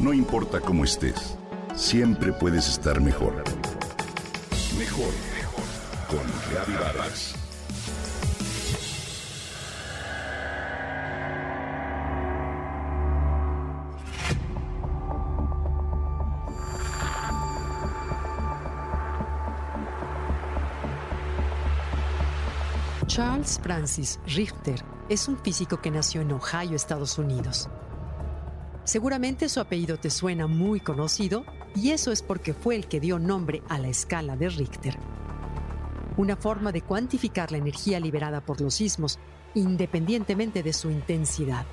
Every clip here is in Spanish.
No importa cómo estés, siempre puedes estar mejor. Mejor, mejor. Con Reavivadas. Charles Francis Richter es un físico que nació en Ohio, Estados Unidos. Seguramente su apellido te suena muy conocido y eso es porque fue el que dio nombre a la escala de Richter, una forma de cuantificar la energía liberada por los sismos independientemente de su intensidad.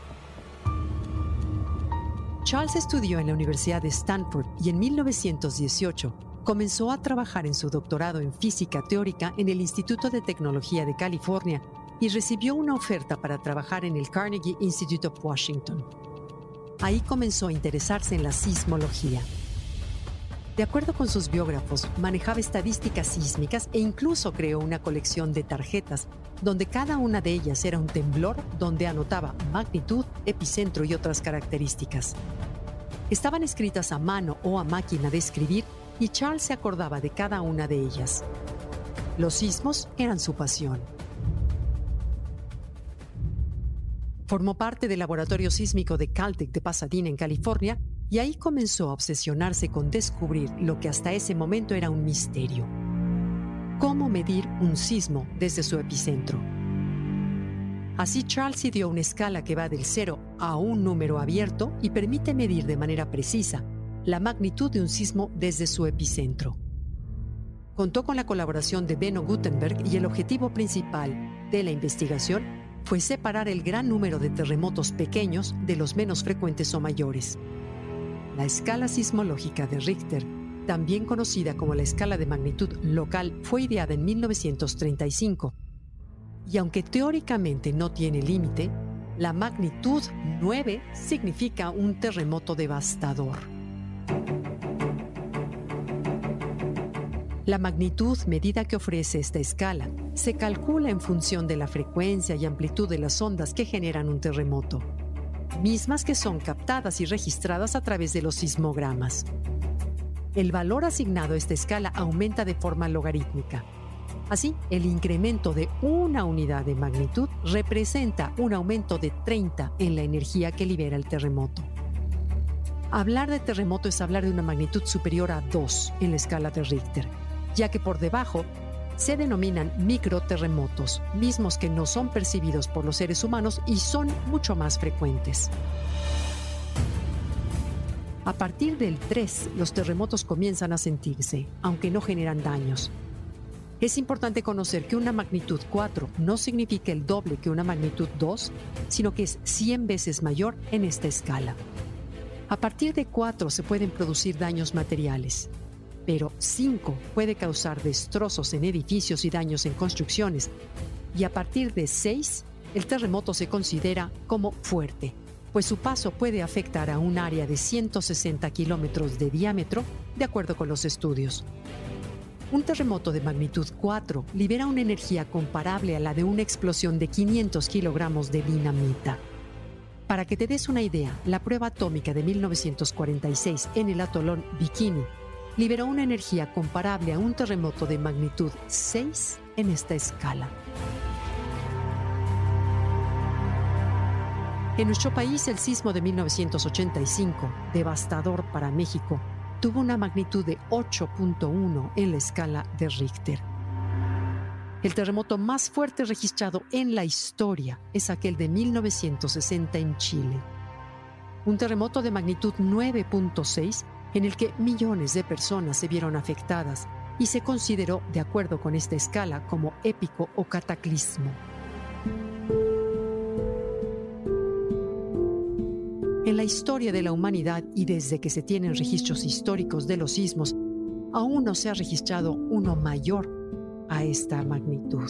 Charles estudió en la Universidad de Stanford y en 1918 comenzó a trabajar en su doctorado en física teórica en el Instituto de Tecnología de California y recibió una oferta para trabajar en el Carnegie Institute of Washington. Ahí comenzó a interesarse en la sismología. De acuerdo con sus biógrafos, manejaba estadísticas sísmicas e incluso creó una colección de tarjetas donde cada una de ellas era un temblor donde anotaba magnitud, epicentro y otras características. Estaban escritas a mano o a máquina de escribir y Charles se acordaba de cada una de ellas. Los sismos eran su pasión. Formó parte del laboratorio sísmico de Caltech de Pasadena, en California, y ahí comenzó a obsesionarse con descubrir lo que hasta ese momento era un misterio. ¿Cómo medir un sismo desde su epicentro? Así Charles ideó una escala que va del cero a un número abierto y permite medir de manera precisa la magnitud de un sismo desde su epicentro. Contó con la colaboración de Benno Gutenberg y el objetivo principal de la investigación fue separar el gran número de terremotos pequeños de los menos frecuentes o mayores. La escala sismológica de Richter, también conocida como la escala de magnitud local, fue ideada en 1935. Y aunque teóricamente no tiene límite, la magnitud 9 significa un terremoto devastador. La magnitud medida que ofrece esta escala se calcula en función de la frecuencia y amplitud de las ondas que generan un terremoto, mismas que son captadas y registradas a través de los sismogramas. El valor asignado a esta escala aumenta de forma logarítmica. Así, el incremento de una unidad de magnitud representa un aumento de 30 en la energía que libera el terremoto. Hablar de terremoto es hablar de una magnitud superior a 2 en la escala de Richter, ya que por debajo se denominan microterremotos, mismos que no son percibidos por los seres humanos y son mucho más frecuentes. A partir del 3, los terremotos comienzan a sentirse, aunque no generan daños. Es importante conocer que una magnitud 4 no significa el doble que una magnitud 2, sino que es 100 veces mayor en esta escala. A partir de 4 se pueden producir daños materiales, pero 5 puede causar destrozos en edificios y daños en construcciones, y a partir de 6 el terremoto se considera como fuerte, pues su paso puede afectar a un área de 160 kilómetros de diámetro, de acuerdo con los estudios. Un terremoto de magnitud 4 libera una energía comparable a la de una explosión de 500 kilogramos de dinamita. Para que te des una idea, la prueba atómica de 1946 en el atolón Bikini liberó una energía comparable a un terremoto de magnitud 6 en esta escala. En nuestro país, el sismo de 1985, devastador para México, tuvo una magnitud de 8.1 en la escala de Richter. El terremoto más fuerte registrado en la historia es aquel de 1960 en Chile. Un terremoto de magnitud 9.6 en el que millones de personas se vieron afectadas y se consideró, de acuerdo con esta escala, como épico o cataclismo. En la historia de la humanidad y desde que se tienen registros históricos de los sismos, aún no se ha registrado uno mayor a esta magnitud.